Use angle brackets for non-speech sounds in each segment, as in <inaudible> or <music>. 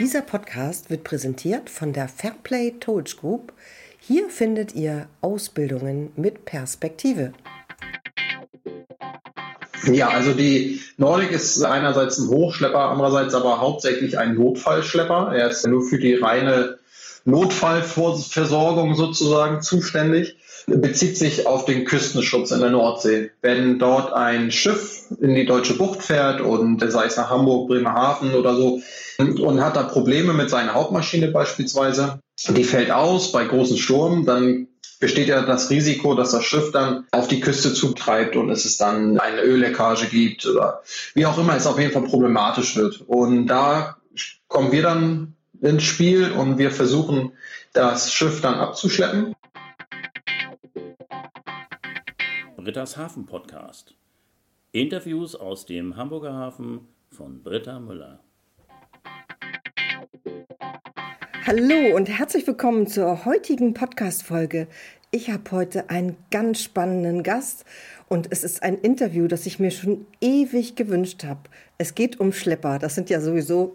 Dieser Podcast wird präsentiert von der Fairplay Towage Group. Hier findet ihr Ausbildungen mit Perspektive. Ja, also die Nordic ist einerseits ein Hochschlepper, andererseits aber hauptsächlich ein Notfallschlepper. Er ist nur für die reine Notfallversorgung sozusagen zuständig bezieht sich auf den Küstenschutz in der Nordsee. Wenn dort ein Schiff in die deutsche Bucht fährt und sei es nach Hamburg, Bremerhaven oder so und hat da Probleme mit seiner Hauptmaschine beispielsweise, die fällt aus bei großen Sturm, dann besteht ja das Risiko, dass das Schiff dann auf die Küste zutreibt und es dann eine Ölleckage gibt oder wie auch immer es auf jeden Fall problematisch wird. Und da kommen wir dann ins Spiel und wir versuchen, das Schiff dann abzuschleppen. Britta's Hafen Podcast. Interviews aus dem Hamburger Hafen von Britta Müller. Hallo und herzlich willkommen zur heutigen Podcast-Folge. Ich habe heute einen ganz spannenden Gast und es ist ein Interview, das ich mir schon ewig gewünscht habe. Es geht um Schlepper. Das sind ja sowieso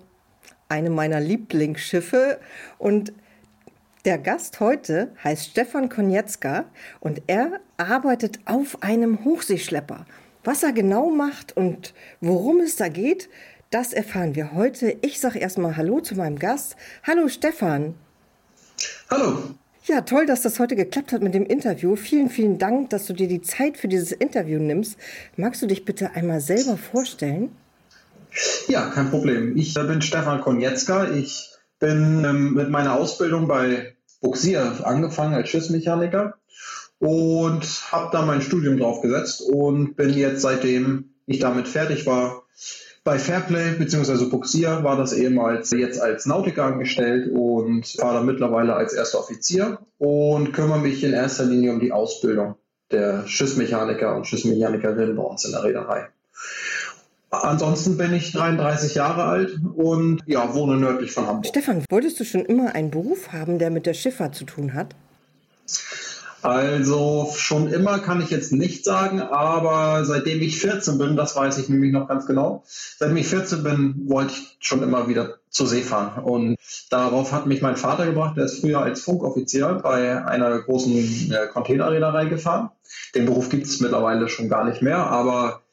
eine meiner Lieblingsschiffe und der Gast heute heißt Stefan Konietzka und er arbeitet auf einem Hochseeschlepper. Was er genau macht und worum es da geht, das erfahren wir heute. Ich sage erstmal Hallo zu meinem Gast. Hallo Stefan. Hallo. Ja, toll, dass das heute geklappt hat mit dem Interview. Vielen, vielen Dank, dass du dir die Zeit für dieses Interview nimmst. Magst du dich bitte einmal selber vorstellen? Ja, kein Problem. Ich bin Stefan Konietzka. Ich bin ähm, mit meiner Ausbildung bei Buxier angefangen als Schiffsmechaniker und habe da mein Studium drauf gesetzt und bin jetzt seitdem ich damit fertig war bei Fairplay bzw. Buxier war das ehemals jetzt als Nautiker angestellt und fahre mittlerweile als erster Offizier und kümmere mich in erster Linie um die Ausbildung der Schiffsmechaniker und Schiffsmechanikerinnen bei uns in der Reederei. Ansonsten bin ich 33 Jahre alt und ja, wohne nördlich von Hamburg. Stefan, wolltest du schon immer einen Beruf haben, der mit der Schifffahrt zu tun hat? Also schon immer kann ich jetzt nicht sagen, aber seitdem ich 14 bin, das weiß ich nämlich noch ganz genau, seitdem ich 14 bin, wollte ich schon immer wieder zur See fahren. Und darauf hat mich mein Vater gebracht, der ist früher als Funkoffizier bei einer großen äh, Containerreederei gefahren. Den Beruf gibt es mittlerweile schon gar nicht mehr, aber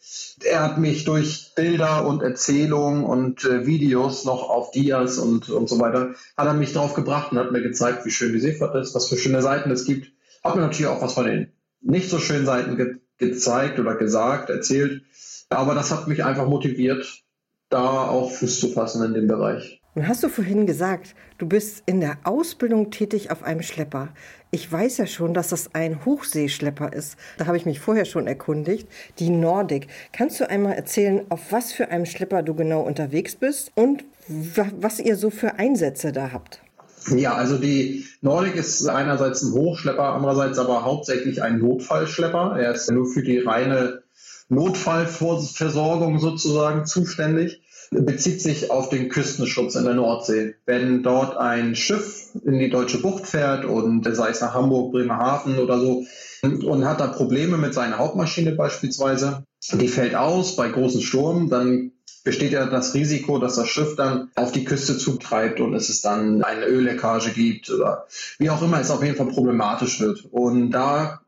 er hat mich durch Bilder und Erzählungen und äh, Videos noch auf Dias und, und so weiter, hat er mich drauf gebracht und hat mir gezeigt, wie schön die Seefahrt ist, was für schöne Seiten es gibt habe mir natürlich auch was von den nicht so schönen Seiten ge gezeigt oder gesagt, erzählt. Aber das hat mich einfach motiviert, da auch Fuß zu fassen in dem Bereich. Nun hast du vorhin gesagt, du bist in der Ausbildung tätig auf einem Schlepper. Ich weiß ja schon, dass das ein Hochseeschlepper ist. Da habe ich mich vorher schon erkundigt. Die Nordic. Kannst du einmal erzählen, auf was für einem Schlepper du genau unterwegs bist und was ihr so für Einsätze da habt? Ja, also die Nordic ist einerseits ein Hochschlepper, andererseits aber hauptsächlich ein Notfallschlepper. Er ist nur für die reine Notfallversorgung sozusagen zuständig, bezieht sich auf den Küstenschutz in der Nordsee. Wenn dort ein Schiff in die deutsche Bucht fährt und sei es nach Hamburg, Bremerhaven oder so und hat da Probleme mit seiner Hauptmaschine beispielsweise, die fällt aus bei großen Sturm, dann besteht ja das Risiko, dass das Schiff dann auf die Küste zutreibt und es dann eine Ölleckage gibt oder wie auch immer es auf jeden Fall problematisch wird. Und da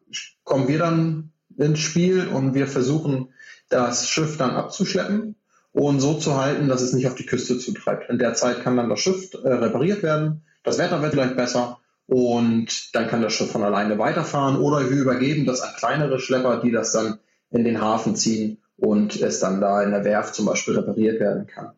kommen wir dann ins Spiel und wir versuchen, das Schiff dann abzuschleppen und so zu halten, dass es nicht auf die Küste zutreibt. In der Zeit kann dann das Schiff äh, repariert werden, das Wetter wird vielleicht besser und dann kann das Schiff von alleine weiterfahren oder wir übergeben das an kleinere Schlepper, die das dann in den Hafen ziehen und es dann da in der Werft zum Beispiel repariert werden kann.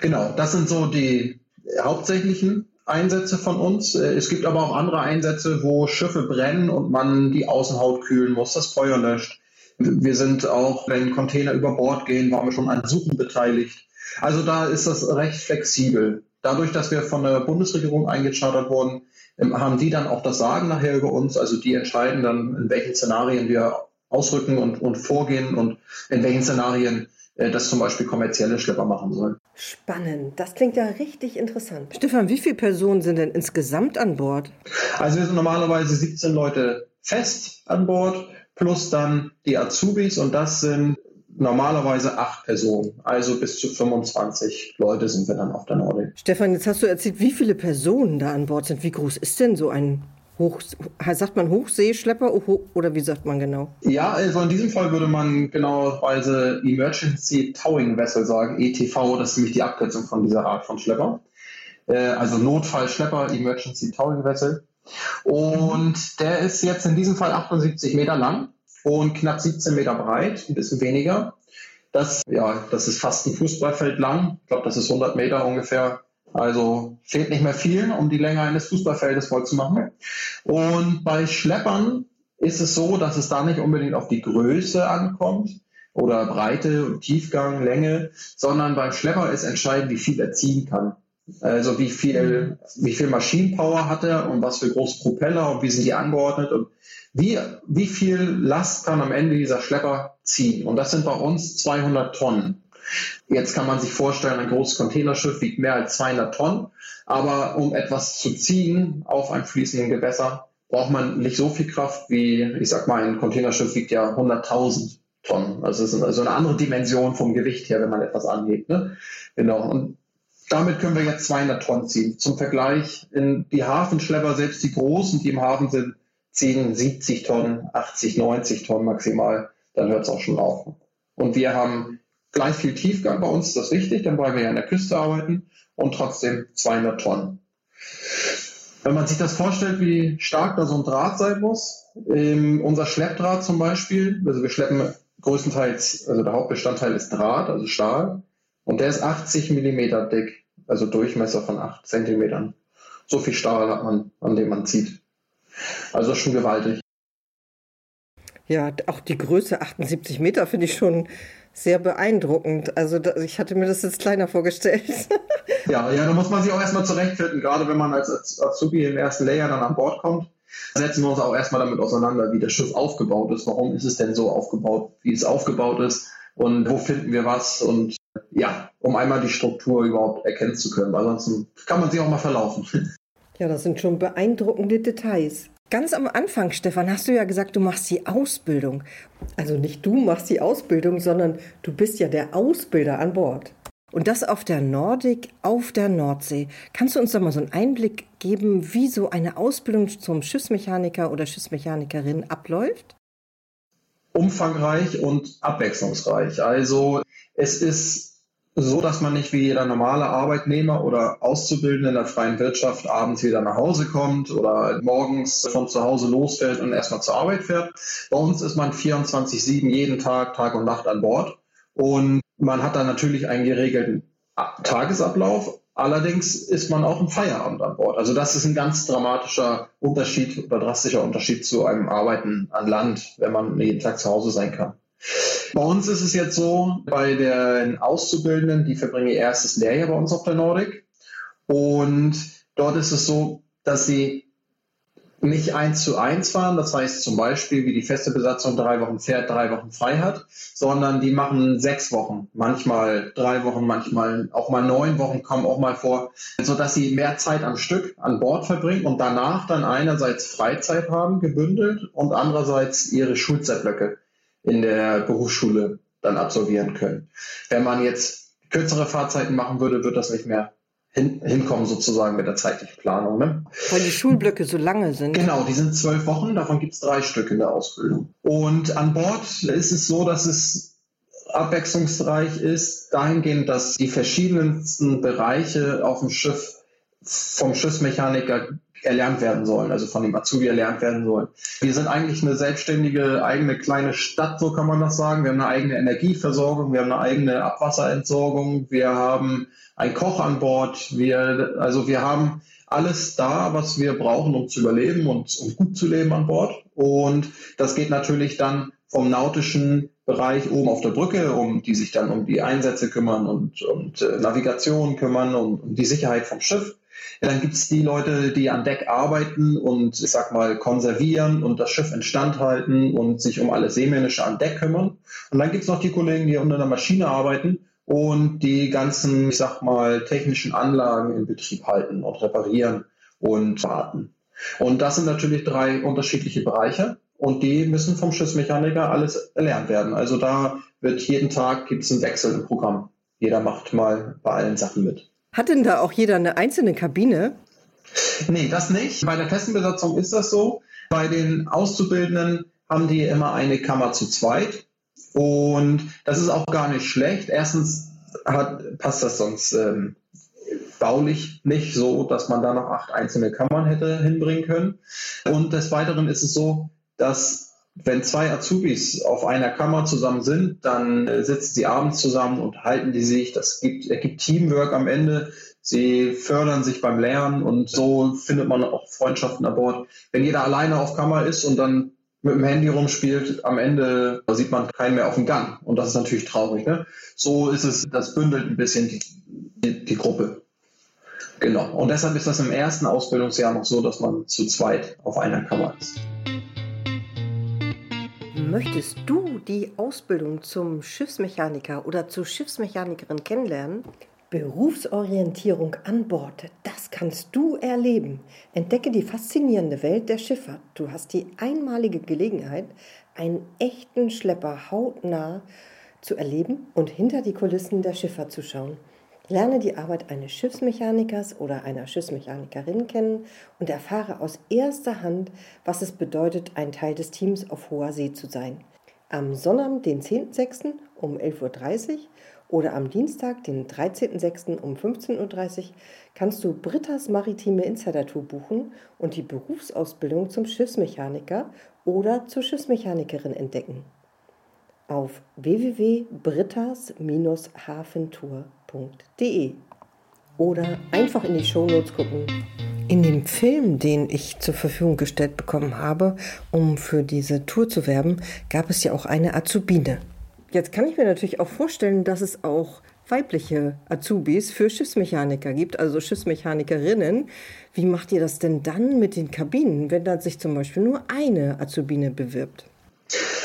Genau, das sind so die hauptsächlichen Einsätze von uns. Äh, es gibt aber auch andere Einsätze, wo Schiffe brennen und man die Außenhaut kühlen muss, das Feuer löscht. Wir sind auch, wenn Container über Bord gehen, waren wir schon an Suchen beteiligt. Also da ist das recht flexibel. Dadurch, dass wir von der Bundesregierung eingechartert wurden, ähm, haben die dann auch das Sagen nachher über uns. Also die entscheiden dann, in welchen Szenarien wir ausrücken und, und vorgehen und in welchen Szenarien äh, das zum Beispiel kommerzielle Schlepper machen sollen. Spannend, das klingt ja richtig interessant. Stefan, wie viele Personen sind denn insgesamt an Bord? Also wir sind normalerweise 17 Leute fest an Bord, plus dann die Azubis und das sind normalerweise acht Personen, also bis zu 25 Leute sind wir dann auf der Nordic. Stefan, jetzt hast du erzählt, wie viele Personen da an Bord sind. Wie groß ist denn so ein Hoch, sagt man Hochseeschlepper oder wie sagt man genau? Ja, also in diesem Fall würde man genauerweise Emergency Towing Vessel sagen, ETV, das ist nämlich die Abkürzung von dieser Art von Schlepper. Äh, also Notfallschlepper, Emergency Towing Vessel. Und der ist jetzt in diesem Fall 78 Meter lang und knapp 17 Meter breit, ein bisschen weniger. Das, ja, das ist fast ein Fußballfeld lang. Ich glaube, das ist 100 Meter ungefähr. Also fehlt nicht mehr viel, um die Länge eines Fußballfeldes voll zu machen. Und bei Schleppern ist es so, dass es da nicht unbedingt auf die Größe ankommt oder Breite, Tiefgang, Länge, sondern beim Schlepper ist entscheidend, wie viel er ziehen kann. Also wie viel, wie viel Maschinenpower hat er und was für große Propeller und wie sind die angeordnet und wie, wie viel Last kann am Ende dieser Schlepper ziehen. Und das sind bei uns 200 Tonnen. Jetzt kann man sich vorstellen, ein großes Containerschiff wiegt mehr als 200 Tonnen, aber um etwas zu ziehen auf einem fließenden Gewässer, braucht man nicht so viel Kraft wie, ich sag mal, ein Containerschiff wiegt ja 100.000 Tonnen. Also es ist also eine andere Dimension vom Gewicht her, wenn man etwas anhebt. Ne? Genau. Und damit können wir jetzt 200 Tonnen ziehen. Zum Vergleich, in die Hafenschlepper, selbst die großen, die im Hafen sind, ziehen 70 Tonnen, 80, 90 Tonnen maximal. Dann hört es auch schon auf. Und wir haben gleich viel Tiefgang bei uns, das ist wichtig, dann weil wir ja an der Küste arbeiten und trotzdem 200 Tonnen. Wenn man sich das vorstellt, wie stark da so ein Draht sein muss, ähm, unser Schleppdraht zum Beispiel, also wir schleppen größtenteils, also der Hauptbestandteil ist Draht, also Stahl, und der ist 80 Millimeter dick, also Durchmesser von 8 Zentimetern. So viel Stahl hat man, an dem man zieht. Also schon gewaltig. Ja, auch die Größe 78 Meter finde ich schon sehr beeindruckend. Also da, ich hatte mir das jetzt kleiner vorgestellt. <laughs> ja, ja, da muss man sich auch erstmal zurechtfinden, gerade wenn man als Azubi im ersten Layer dann an Bord kommt. Setzen wir uns auch erstmal damit auseinander, wie das Schiff aufgebaut ist. Warum ist es denn so aufgebaut, wie es aufgebaut ist und wo finden wir was und ja, um einmal die Struktur überhaupt erkennen zu können. Weil ansonsten kann man sich auch mal verlaufen. <laughs> Ja, das sind schon beeindruckende Details. Ganz am Anfang, Stefan, hast du ja gesagt, du machst die Ausbildung. Also nicht du machst die Ausbildung, sondern du bist ja der Ausbilder an Bord. Und das auf der Nordic, auf der Nordsee. Kannst du uns da mal so einen Einblick geben, wie so eine Ausbildung zum Schiffsmechaniker oder Schiffsmechanikerin abläuft? Umfangreich und abwechslungsreich. Also es ist so, dass man nicht wie jeder normale Arbeitnehmer oder Auszubildende in der freien Wirtschaft abends wieder nach Hause kommt oder morgens von zu Hause losfährt und erstmal zur Arbeit fährt. Bei uns ist man 24-7 jeden Tag, Tag und Nacht an Bord und man hat dann natürlich einen geregelten Tagesablauf. Allerdings ist man auch im Feierabend an Bord. Also das ist ein ganz dramatischer Unterschied oder drastischer Unterschied zu einem Arbeiten an Land, wenn man jeden Tag zu Hause sein kann. Bei uns ist es jetzt so, bei den Auszubildenden, die verbringen ihr erstes Lehrjahr bei uns auf der Nordic. Und dort ist es so, dass sie nicht eins zu eins fahren, das heißt zum Beispiel, wie die feste Besatzung drei Wochen fährt, drei Wochen frei hat, sondern die machen sechs Wochen, manchmal drei Wochen, manchmal auch mal neun Wochen kommen auch mal vor, sodass sie mehr Zeit am Stück an Bord verbringen und danach dann einerseits Freizeit haben, gebündelt und andererseits ihre Schulzeitblöcke in der Berufsschule dann absolvieren können. Wenn man jetzt kürzere Fahrzeiten machen würde, wird das nicht mehr hin, hinkommen sozusagen mit der zeitlichen Planung. Ne? Weil die Schulblöcke so lange sind. Genau, die sind zwölf Wochen, davon gibt es drei Stück in der Ausbildung. Und an Bord ist es so, dass es abwechslungsreich ist, dahingehend, dass die verschiedensten Bereiche auf dem Schiff vom Schiffsmechaniker erlernt werden sollen, also von dem Azubi erlernt werden sollen. Wir sind eigentlich eine selbstständige eigene kleine Stadt, so kann man das sagen. Wir haben eine eigene Energieversorgung, wir haben eine eigene Abwasserentsorgung, wir haben einen Koch an Bord, wir, also wir haben alles da, was wir brauchen, um zu überleben und um gut zu leben an Bord. Und das geht natürlich dann vom nautischen Bereich oben auf der Brücke, um die sich dann um die Einsätze kümmern und, und äh, Navigation kümmern und um die Sicherheit vom Schiff dann gibt es die Leute, die an Deck arbeiten und ich sag mal konservieren und das Schiff instand halten und sich um alles Seemännische an Deck kümmern. Und dann gibt es noch die Kollegen, die unter der Maschine arbeiten und die ganzen, ich sag mal, technischen Anlagen in Betrieb halten und reparieren und warten. Und das sind natürlich drei unterschiedliche Bereiche und die müssen vom Schiffsmechaniker alles erlernt werden. Also da wird jeden Tag gibt es einen Wechsel im Programm. Jeder macht mal bei allen Sachen mit. Hat denn da auch jeder eine einzelne Kabine? Nee, das nicht. Bei der festen Besatzung ist das so. Bei den Auszubildenden haben die immer eine Kammer zu zweit. Und das ist auch gar nicht schlecht. Erstens hat, passt das sonst ähm, baulich nicht so, dass man da noch acht einzelne Kammern hätte hinbringen können. Und des Weiteren ist es so, dass wenn zwei Azubis auf einer Kammer zusammen sind, dann äh, sitzen sie abends zusammen und halten die sich. Das gibt, ergibt Teamwork am Ende. Sie fördern sich beim Lernen und so findet man auch Freundschaften an Bord. Wenn jeder alleine auf Kammer ist und dann mit dem Handy rumspielt, am Ende sieht man keinen mehr auf dem Gang. Und das ist natürlich traurig. Ne? So ist es, das bündelt ein bisschen die, die, die Gruppe. Genau. Und deshalb ist das im ersten Ausbildungsjahr noch so, dass man zu zweit auf einer Kammer ist. Möchtest du die Ausbildung zum Schiffsmechaniker oder zur Schiffsmechanikerin kennenlernen? Berufsorientierung an Bord, das kannst du erleben. Entdecke die faszinierende Welt der Schifffahrt. Du hast die einmalige Gelegenheit, einen echten Schlepper hautnah zu erleben und hinter die Kulissen der Schifffahrt zu schauen. Lerne die Arbeit eines Schiffsmechanikers oder einer Schiffsmechanikerin kennen und erfahre aus erster Hand, was es bedeutet, ein Teil des Teams auf hoher See zu sein. Am Sonnabend, den 10.06. um 11.30 Uhr oder am Dienstag, den 13.06. um 15.30 Uhr kannst du Britta's Maritime Insider Tour buchen und die Berufsausbildung zum Schiffsmechaniker oder zur Schiffsmechanikerin entdecken. Auf www.brittas-hafentour.com www.ftf.de oder einfach in die Shownotes gucken. In dem Film, den ich zur Verfügung gestellt bekommen habe, um für diese Tour zu werben, gab es ja auch eine Azubine. Jetzt kann ich mir natürlich auch vorstellen, dass es auch weibliche Azubis für Schiffsmechaniker gibt, also Schiffsmechanikerinnen. Wie macht ihr das denn dann mit den Kabinen, wenn da sich zum Beispiel nur eine Azubine bewirbt?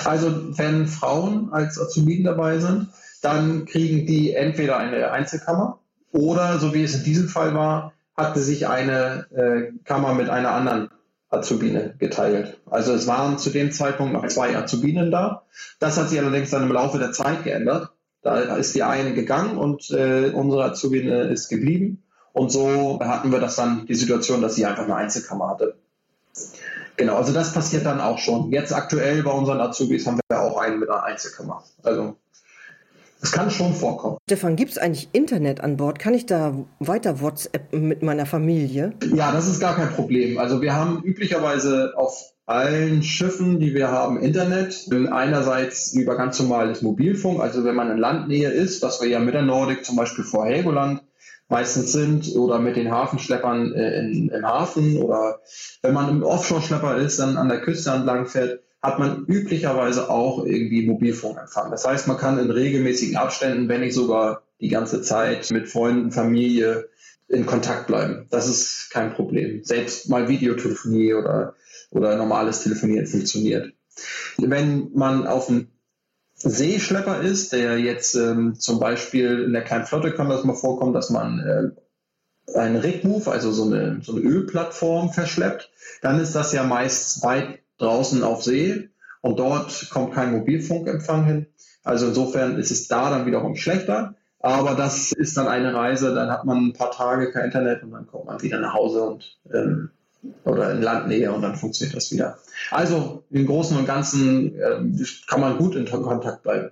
Also wenn Frauen als Azubinen dabei sind, dann kriegen die entweder eine Einzelkammer oder, so wie es in diesem Fall war, hatte sich eine äh, Kammer mit einer anderen Azubine geteilt. Also es waren zu dem Zeitpunkt noch zwei Azubinen da. Das hat sich allerdings dann im Laufe der Zeit geändert. Da ist die eine gegangen und äh, unsere Azubine ist geblieben. Und so hatten wir das dann die Situation, dass sie einfach eine Einzelkammer hatte. Genau, also das passiert dann auch schon. Jetzt aktuell bei unseren Azubis haben wir auch einen mit einer Einzelkammer. Also das kann schon vorkommen. Stefan, gibt es eigentlich Internet an Bord? Kann ich da weiter WhatsApp mit meiner Familie? Ja, das ist gar kein Problem. Also wir haben üblicherweise auf allen Schiffen, die wir haben, Internet. Einerseits über ganz normales Mobilfunk, also wenn man in Landnähe ist, was wir ja mit der Nordic zum Beispiel vor Helgoland meistens sind oder mit den Hafenschleppern äh, in, im Hafen oder wenn man im Offshore-Schlepper ist, dann an der Küste entlang fährt, hat man üblicherweise auch irgendwie Mobilfunkempfang. Das heißt, man kann in regelmäßigen Abständen, wenn nicht sogar die ganze Zeit mit Freunden, Familie in Kontakt bleiben. Das ist kein Problem. Selbst mal Videotelefonie oder, oder normales Telefonieren funktioniert. Wenn man auf einem Seeschlepper ist, der jetzt ähm, zum Beispiel in der kleinen Flotte kann das mal vorkommen, dass man äh, einen Rig-Move, also so eine, so eine Ölplattform verschleppt, dann ist das ja meist weit draußen auf See und dort kommt kein Mobilfunkempfang hin. Also insofern ist es da dann wiederum schlechter. Aber das ist dann eine Reise, dann hat man ein paar Tage kein Internet und dann kommt man wieder nach Hause und ähm, oder in Landnähe und dann funktioniert das wieder. Also im Großen und Ganzen ähm, kann man gut in Kontakt bleiben.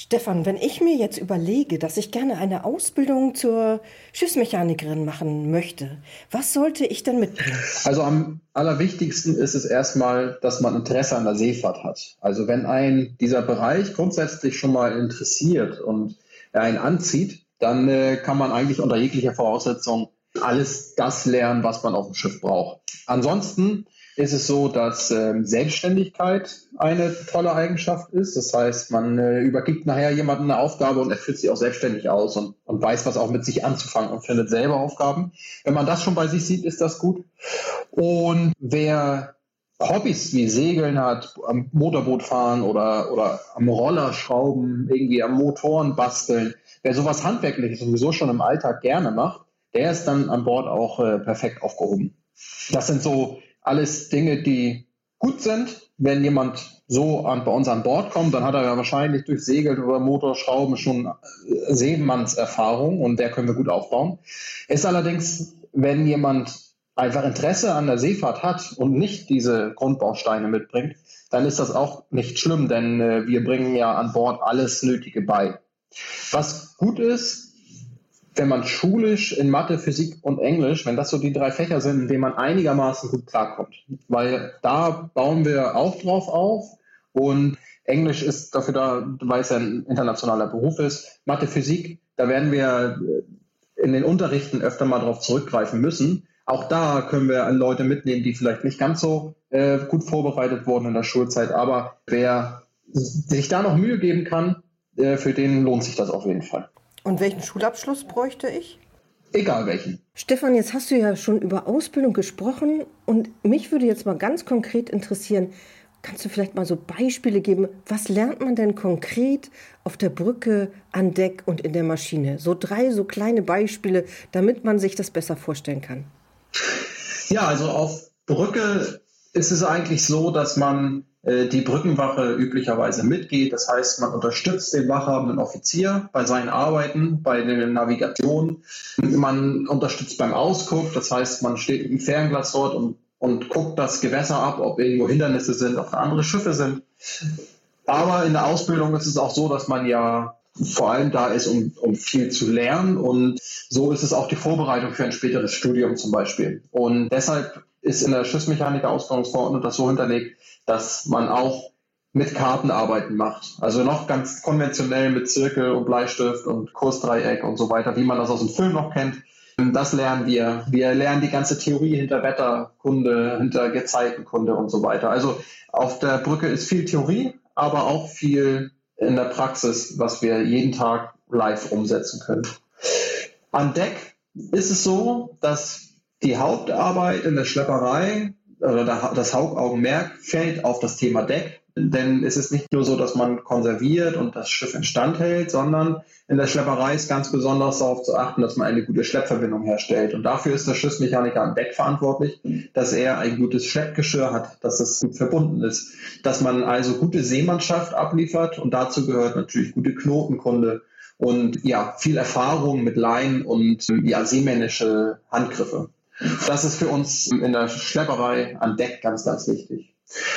Stefan, wenn ich mir jetzt überlege, dass ich gerne eine Ausbildung zur Schiffsmechanikerin machen möchte, was sollte ich denn mitbringen? Also am allerwichtigsten ist es erstmal, dass man Interesse an der Seefahrt hat. Also wenn ein dieser Bereich grundsätzlich schon mal interessiert und einen anzieht, dann äh, kann man eigentlich unter jeglicher Voraussetzung alles das lernen, was man auf dem Schiff braucht. Ansonsten ist es so, dass ähm, Selbstständigkeit eine tolle Eigenschaft ist. Das heißt, man äh, übergibt nachher jemandem eine Aufgabe und er führt sie auch selbstständig aus und, und weiß, was auch mit sich anzufangen und findet selber Aufgaben. Wenn man das schon bei sich sieht, ist das gut. Und wer Hobbys wie Segeln hat, am Motorboot fahren oder, oder am Roller schrauben, irgendwie am Motoren basteln, wer sowas Handwerkliches sowieso schon im Alltag gerne macht, der ist dann an Bord auch äh, perfekt aufgehoben. Das sind so alles Dinge, die gut sind. Wenn jemand so an, bei uns an Bord kommt, dann hat er ja wahrscheinlich durch Segeln oder Motorschrauben schon äh, Seemannserfahrung und der können wir gut aufbauen. Ist allerdings, wenn jemand einfach Interesse an der Seefahrt hat und nicht diese Grundbausteine mitbringt, dann ist das auch nicht schlimm, denn äh, wir bringen ja an Bord alles Nötige bei. Was gut ist, wenn man schulisch in Mathe, Physik und Englisch, wenn das so die drei Fächer sind, in denen man einigermaßen gut klarkommt. Weil da bauen wir auch drauf auf und Englisch ist dafür da, weil es ein internationaler Beruf ist. Mathe, Physik, da werden wir in den Unterrichten öfter mal darauf zurückgreifen müssen. Auch da können wir Leute mitnehmen, die vielleicht nicht ganz so äh, gut vorbereitet wurden in der Schulzeit. Aber wer sich da noch Mühe geben kann, äh, für den lohnt sich das auf jeden Fall. Und welchen Schulabschluss bräuchte ich? Egal welchen. Stefan, jetzt hast du ja schon über Ausbildung gesprochen und mich würde jetzt mal ganz konkret interessieren, kannst du vielleicht mal so Beispiele geben, was lernt man denn konkret auf der Brücke, an Deck und in der Maschine? So drei so kleine Beispiele, damit man sich das besser vorstellen kann. Ja, also auf Brücke ist es eigentlich so, dass man die Brückenwache üblicherweise mitgeht. Das heißt, man unterstützt den wachhabenden Offizier bei seinen Arbeiten, bei der Navigation. Man unterstützt beim Ausguck. Das heißt, man steht im Fernglas dort und, und guckt das Gewässer ab, ob irgendwo Hindernisse sind, ob da andere Schiffe sind. Aber in der Ausbildung ist es auch so, dass man ja vor allem da ist, um, um viel zu lernen. Und so ist es auch die Vorbereitung für ein späteres Studium zum Beispiel. Und deshalb ist in der Schiffsmechaniker-Ausbildungsverordnung das so hinterlegt, dass man auch mit Kartenarbeiten macht. Also noch ganz konventionell mit Zirkel und Bleistift und Kursdreieck und so weiter, wie man das aus dem Film noch kennt. Das lernen wir. Wir lernen die ganze Theorie hinter Wetterkunde, hinter Gezeitenkunde und so weiter. Also auf der Brücke ist viel Theorie, aber auch viel in der Praxis, was wir jeden Tag live umsetzen können. An Deck ist es so, dass die Hauptarbeit in der Schlepperei oder das Hauptaugenmerk fällt auf das Thema Deck. Denn es ist nicht nur so, dass man konserviert und das Schiff instand hält, sondern in der Schlepperei ist ganz besonders darauf zu achten, dass man eine gute Schleppverbindung herstellt. Und dafür ist der Schiffsmechaniker am Deck verantwortlich, dass er ein gutes Schleppgeschirr hat, dass es gut verbunden ist, dass man also gute Seemannschaft abliefert und dazu gehört natürlich gute Knotenkunde und ja, viel Erfahrung mit Laien und ja, seemännische Handgriffe. Das ist für uns in der Schlepperei an Deck ganz, ganz wichtig.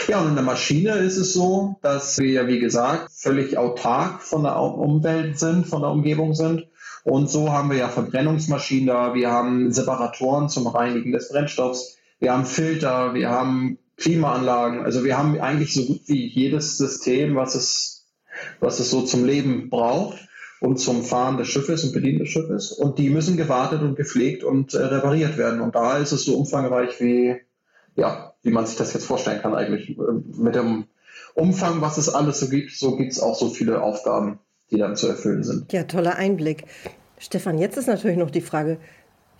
Ja, und in der Maschine ist es so, dass wir, wie gesagt, völlig autark von der Umwelt sind, von der Umgebung sind. Und so haben wir ja Verbrennungsmaschinen da, wir haben Separatoren zum Reinigen des Brennstoffs, wir haben Filter, wir haben Klimaanlagen. Also wir haben eigentlich so gut wie jedes System, was es, was es so zum Leben braucht und zum Fahren des Schiffes und Bedienen des Schiffes. Und die müssen gewartet und gepflegt und äh, repariert werden. Und da ist es so umfangreich wie, ja, wie man sich das jetzt vorstellen kann eigentlich. Mit dem Umfang, was es alles so gibt, so gibt es auch so viele Aufgaben, die dann zu erfüllen sind. Ja, toller Einblick. Stefan, jetzt ist natürlich noch die Frage,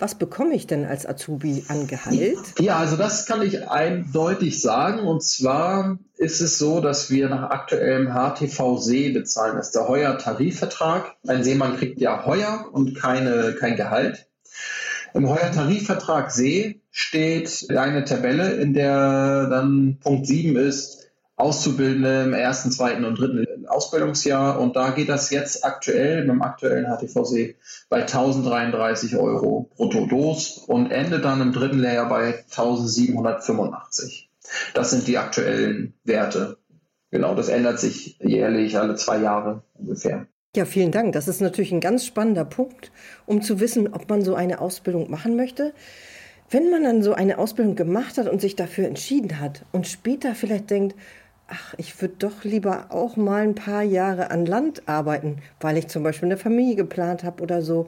was bekomme ich denn als Azubi an Gehalt? Ja, also das kann ich eindeutig sagen. Und zwar ist es so, dass wir nach aktuellem HTVC bezahlen. Das ist der Heuer-Tarifvertrag. Ein Seemann kriegt ja Heuer und keine, kein Gehalt. Im Heuer-Tarifvertrag See steht eine Tabelle, in der dann Punkt 7 ist, Auszubildende im ersten, zweiten und dritten Ausbildungsjahr. Und da geht das jetzt aktuell, beim aktuellen HTVC, bei 1033 Euro brutto Dos und endet dann im dritten Lehrjahr bei 1785. Das sind die aktuellen Werte. Genau, das ändert sich jährlich alle zwei Jahre ungefähr. Ja, vielen Dank. Das ist natürlich ein ganz spannender Punkt, um zu wissen, ob man so eine Ausbildung machen möchte. Wenn man dann so eine Ausbildung gemacht hat und sich dafür entschieden hat und später vielleicht denkt, ach, ich würde doch lieber auch mal ein paar Jahre an Land arbeiten, weil ich zum Beispiel eine Familie geplant habe oder so.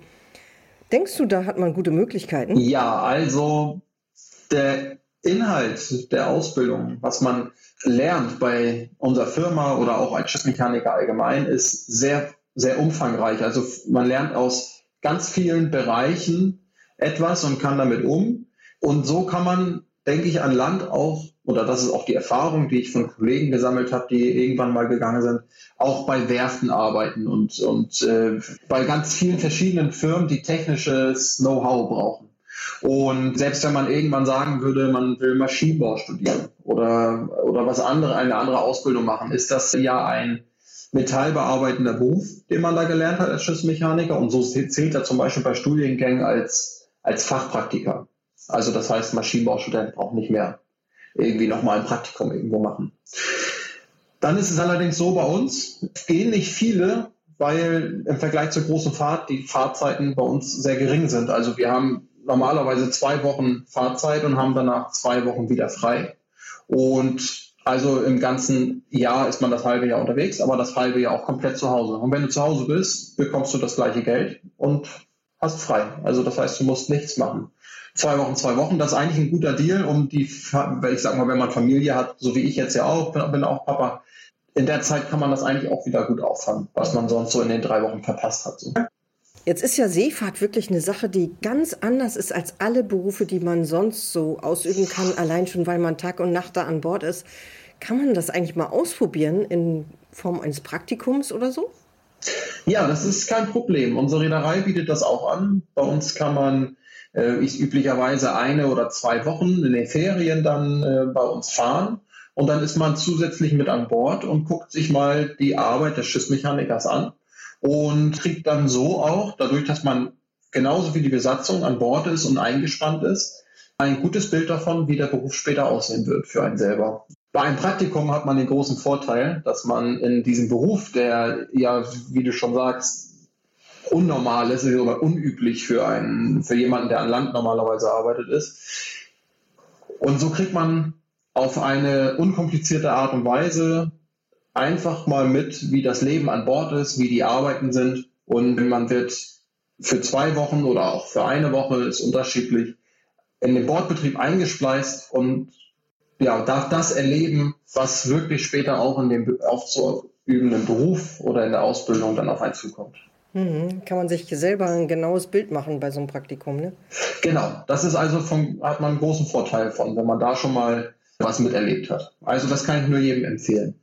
Denkst du, da hat man gute Möglichkeiten? Ja, also der Inhalt der Ausbildung, was man lernt bei unserer Firma oder auch als Schiffsmechaniker allgemein, ist sehr, sehr umfangreich. Also man lernt aus ganz vielen Bereichen etwas und kann damit um. Und so kann man, denke ich, an Land auch oder das ist auch die Erfahrung, die ich von Kollegen gesammelt habe, die irgendwann mal gegangen sind, auch bei Werften arbeiten und, und äh, bei ganz vielen verschiedenen Firmen, die technisches Know-how brauchen. Und selbst wenn man irgendwann sagen würde, man will Maschinenbau studieren oder, oder was andere, eine andere Ausbildung machen, ist das ja ein metallbearbeitender Beruf, den man da gelernt hat als Schiffsmechaniker. Und so zählt er zum Beispiel bei Studiengängen als, als Fachpraktiker. Also das heißt, Maschinenbaustudent braucht nicht mehr irgendwie nochmal ein Praktikum irgendwo machen. Dann ist es allerdings so bei uns, gehen nicht viele, weil im Vergleich zur großen Fahrt die Fahrzeiten bei uns sehr gering sind. Also wir haben normalerweise zwei Wochen Fahrzeit und haben danach zwei Wochen wieder frei. Und also im ganzen Jahr ist man das halbe Jahr unterwegs, aber das halbe Jahr auch komplett zu Hause. Und wenn du zu Hause bist, bekommst du das gleiche Geld und hast frei. Also das heißt, du musst nichts machen. Zwei Wochen, zwei Wochen, das ist eigentlich ein guter Deal, um die, ich sag mal, wenn man Familie hat, so wie ich jetzt ja auch, bin auch Papa, in der Zeit kann man das eigentlich auch wieder gut auffangen, was man sonst so in den drei Wochen verpasst hat. So. Jetzt ist ja Seefahrt wirklich eine Sache, die ganz anders ist als alle Berufe, die man sonst so ausüben kann, allein schon, weil man Tag und Nacht da an Bord ist. Kann man das eigentlich mal ausprobieren in Form eines Praktikums oder so? Ja, das ist kein Problem. Unsere Reederei bietet das auch an. Bei uns kann man äh, ist üblicherweise eine oder zwei Wochen in den Ferien dann äh, bei uns fahren und dann ist man zusätzlich mit an Bord und guckt sich mal die Arbeit des Schiffsmechanikers an und kriegt dann so auch, dadurch, dass man genauso wie die Besatzung an Bord ist und eingespannt ist, ein gutes Bild davon, wie der Beruf später aussehen wird für einen selber. Bei einem Praktikum hat man den großen Vorteil, dass man in diesem Beruf, der ja, wie du schon sagst, unnormal ist oder unüblich für einen, für jemanden, der an Land normalerweise arbeitet ist. Und so kriegt man auf eine unkomplizierte Art und Weise einfach mal mit, wie das Leben an Bord ist, wie die Arbeiten sind. Und man wird für zwei Wochen oder auch für eine Woche, ist unterschiedlich, in den Bordbetrieb eingespleist und ja, darf das erleben, was wirklich später auch in dem aufzuübenden Beruf oder in der Ausbildung dann auf einen zukommt. Mhm. Kann man sich selber ein genaues Bild machen bei so einem Praktikum, ne? Genau, das ist also vom, hat man einen großen Vorteil von, wenn man da schon mal was miterlebt hat. Also das kann ich nur jedem empfehlen.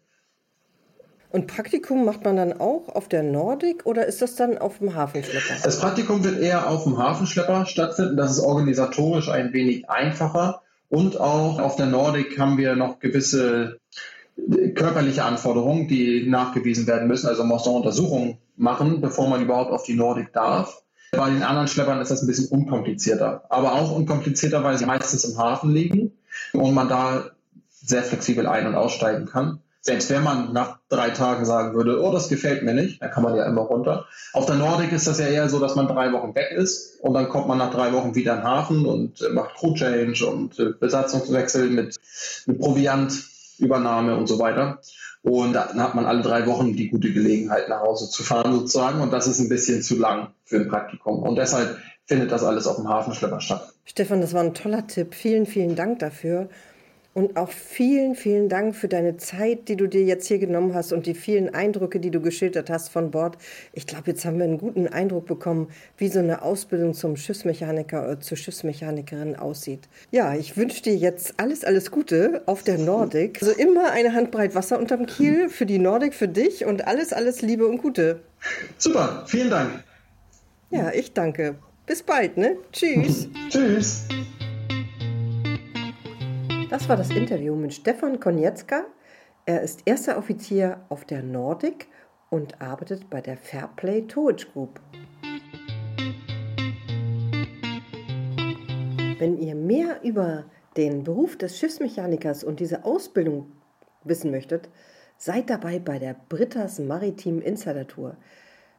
Und Praktikum macht man dann auch auf der Nordic oder ist das dann auf dem Hafenschlepper? Das Praktikum wird eher auf dem Hafenschlepper stattfinden. Das ist organisatorisch ein wenig einfacher. Und auch auf der Nordic haben wir noch gewisse körperliche Anforderungen, die nachgewiesen werden müssen. Also man muss noch Untersuchungen machen, bevor man überhaupt auf die Nordic darf. Bei den anderen Schleppern ist das ein bisschen unkomplizierter. Aber auch unkomplizierter, weil sie meistens im Hafen liegen und man da sehr flexibel ein- und aussteigen kann. Selbst wenn man nach drei Tagen sagen würde, oh, das gefällt mir nicht, dann kann man ja immer runter. Auf der Nordic ist das ja eher so, dass man drei Wochen weg ist und dann kommt man nach drei Wochen wieder in den Hafen und macht Crew Change und äh, Besatzungswechsel mit, mit Proviantübernahme und so weiter. Und dann hat man alle drei Wochen die gute Gelegenheit, nach Hause zu fahren sozusagen. Und das ist ein bisschen zu lang für ein Praktikum. Und deshalb findet das alles auf dem Hafenschlepper statt. Stefan, das war ein toller Tipp. Vielen, vielen Dank dafür. Und auch vielen, vielen Dank für deine Zeit, die du dir jetzt hier genommen hast und die vielen Eindrücke, die du geschildert hast von Bord. Ich glaube, jetzt haben wir einen guten Eindruck bekommen, wie so eine Ausbildung zum Schiffsmechaniker oder zur Schiffsmechanikerin aussieht. Ja, ich wünsche dir jetzt alles, alles Gute auf der Nordic. Also immer eine Handbreit Wasser unterm Kiel <laughs> für die Nordic, für dich und alles, alles Liebe und Gute. Super, vielen Dank. Ja, ich danke. Bis bald, ne? Tschüss. <laughs> Tschüss. Das war das Interview mit Stefan Konietzka. Er ist erster Offizier auf der Nordic und arbeitet bei der Fairplay Towage Group. Wenn ihr mehr über den Beruf des Schiffsmechanikers und diese Ausbildung wissen möchtet, seid dabei bei der Britas Maritim Insider Tour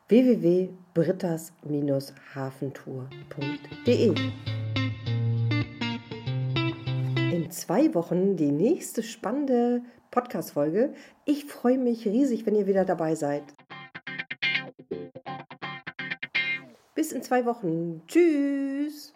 www.britas-hafentour.de zwei Wochen die nächste spannende Podcast-Folge. Ich freue mich riesig, wenn ihr wieder dabei seid. Bis in zwei Wochen. Tschüss.